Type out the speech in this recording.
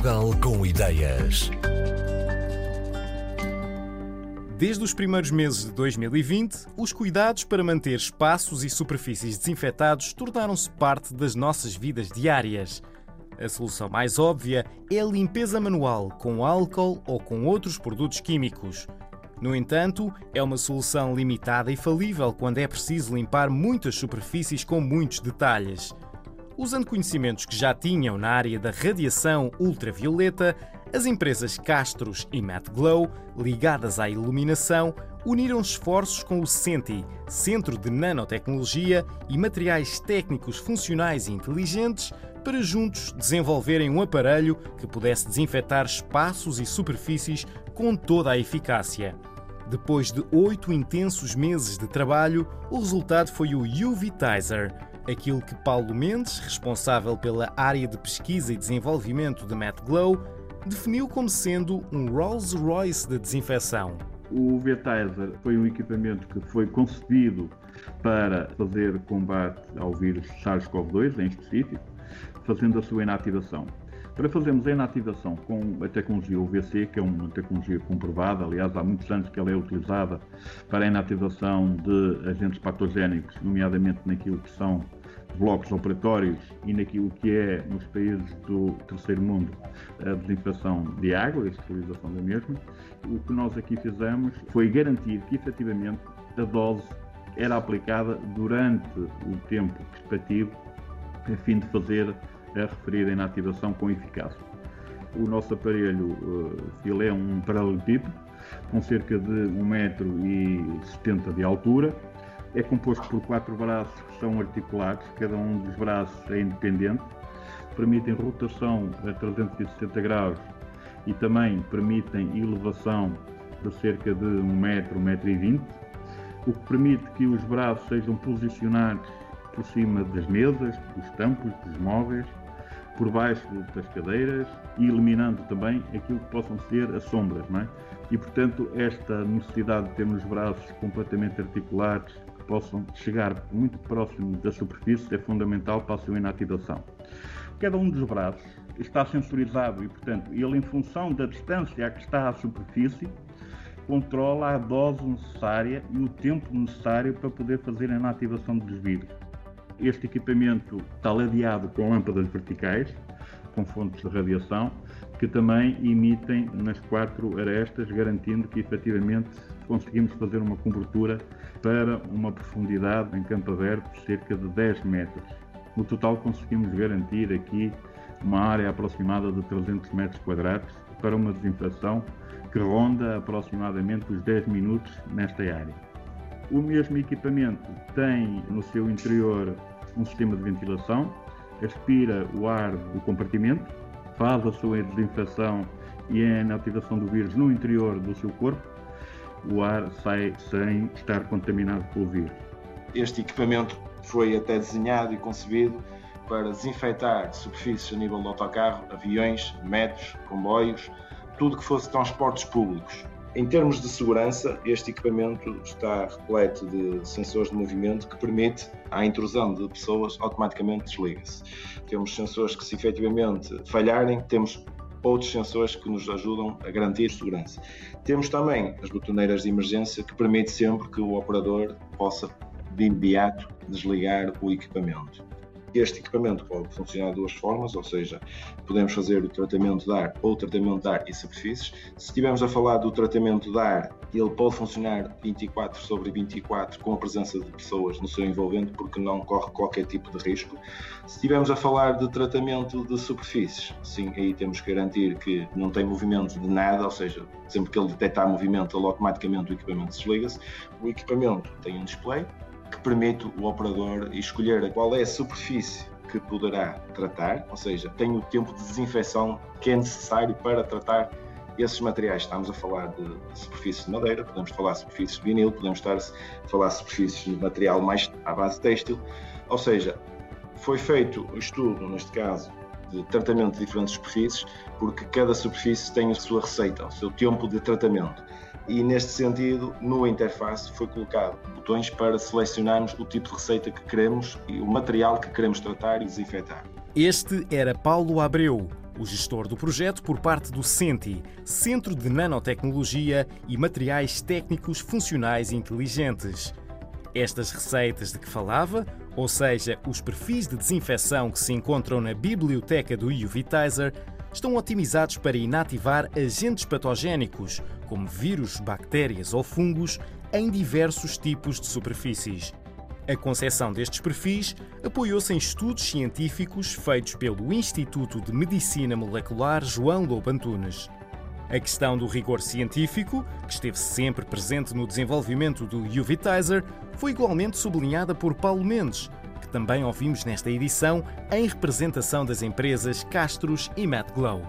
Portugal com ideias. Desde os primeiros meses de 2020, os cuidados para manter espaços e superfícies desinfetados tornaram-se parte das nossas vidas diárias. A solução mais óbvia é a limpeza manual com álcool ou com outros produtos químicos. No entanto, é uma solução limitada e falível quando é preciso limpar muitas superfícies com muitos detalhes. Usando conhecimentos que já tinham na área da radiação ultravioleta, as empresas Castros e Glow, ligadas à iluminação, uniram esforços com o CENTI, Centro de Nanotecnologia e Materiais Técnicos Funcionais e Inteligentes, para juntos desenvolverem um aparelho que pudesse desinfetar espaços e superfícies com toda a eficácia. Depois de oito intensos meses de trabalho, o resultado foi o UV Tizer, aquilo que Paulo Mendes, responsável pela área de pesquisa e desenvolvimento de Glow, definiu como sendo um Rolls-Royce de desinfecção. O V-Tizer foi um equipamento que foi concebido para fazer combate ao vírus SARS-CoV-2 em específico, fazendo a sua inativação. Para fazermos a inativação com a tecnologia UVC, que é uma tecnologia comprovada, aliás, há muitos anos que ela é utilizada para a inativação de agentes patogénicos, nomeadamente naquilo que são blocos operatórios e naquilo que é, nos países do terceiro mundo, a desinfecção de água a esterilização da mesma, o que nós aqui fizemos foi garantir que efetivamente a dose era aplicada durante o tempo respectivo a fim de fazer a referida inativação com eficácia. O nosso aparelho ele é um paralelepípedo com cerca de 1,70m de altura, é composto por quatro braços que são articulados, cada um dos braços é independente, permitem rotação a 360 graus e também permitem elevação de cerca de 1 metro, 1 metro e 20, o que permite que os braços sejam posicionados por cima das mesas, dos tampos, dos móveis, por baixo das cadeiras e eliminando também aquilo que possam ser as sombras, não é? E portanto esta necessidade de termos os braços completamente articulados possam chegar muito próximo da superfície é fundamental para a sua inativação. Cada um dos braços está sensorizado e, portanto, ele, em função da distância a que está à superfície, controla a dose necessária e o tempo necessário para poder fazer a inativação dos vidros. Este equipamento está ladeado com lâmpadas verticais, com fontes de radiação, que também emitem nas quatro arestas, garantindo que efetivamente conseguimos fazer uma cobertura para uma profundidade em campo aberto de cerca de 10 metros. No total conseguimos garantir aqui uma área aproximada de 300 metros quadrados para uma desinfecção que ronda aproximadamente os 10 minutos nesta área. O mesmo equipamento tem no seu interior um sistema de ventilação, aspira o ar do compartimento, faz a sua desinfecção e a inativação do vírus no interior do seu corpo, o ar sai sem estar contaminado pelo vírus. Este equipamento foi até desenhado e concebido para desinfetar superfícies a nível de autocarro, aviões, metros, comboios, tudo que fosse transportes públicos. Em termos de segurança, este equipamento está repleto de sensores de movimento que permite a intrusão de pessoas automaticamente desliga-se. Temos sensores que, se efetivamente falharem, temos outros sensores que nos ajudam a garantir segurança. Temos também as botoneiras de emergência que permite sempre que o operador possa de imediato desligar o equipamento. Este equipamento pode funcionar de duas formas, ou seja, podemos fazer o tratamento de ar ou tratamento de ar e superfícies. Se estivermos a falar do tratamento de ar, ele pode funcionar 24 sobre 24 com a presença de pessoas no seu envolvente, porque não corre qualquer tipo de risco. Se estivermos a falar de tratamento de superfícies, sim, aí temos que garantir que não tem movimento de nada, ou seja, sempre que ele detectar movimento, ele automaticamente o equipamento desliga-se. O equipamento tem um display, que permite o operador escolher qual é a superfície que poderá tratar, ou seja, tem o tempo de desinfecção que é necessário para tratar esses materiais. Estamos a falar de superfícies de madeira, podemos falar de superfícies de vinil, podemos estar a falar de superfícies de material mais à base têxtil, ou seja, foi feito o estudo, neste caso, de tratamento de diferentes superfícies, porque cada superfície tem a sua receita, o seu tempo de tratamento e neste sentido, no interface foi colocado botões para selecionarmos o tipo de receita que queremos e o material que queremos tratar e desinfetar. Este era Paulo Abreu, o gestor do projeto por parte do CENTI, Centro de Nanotecnologia e Materiais Técnicos Funcionais Inteligentes. Estas receitas de que falava, ou seja, os perfis de desinfecção que se encontram na biblioteca do UVitizer, estão otimizados para inativar agentes patogénicos, como vírus, bactérias ou fungos, em diversos tipos de superfícies. A concepção destes perfis apoiou-se em estudos científicos feitos pelo Instituto de Medicina Molecular João Lobo Antunes. A questão do rigor científico, que esteve sempre presente no desenvolvimento do UVitizer, foi igualmente sublinhada por Paulo Mendes, que também ouvimos nesta edição em representação das empresas Castros e Glow.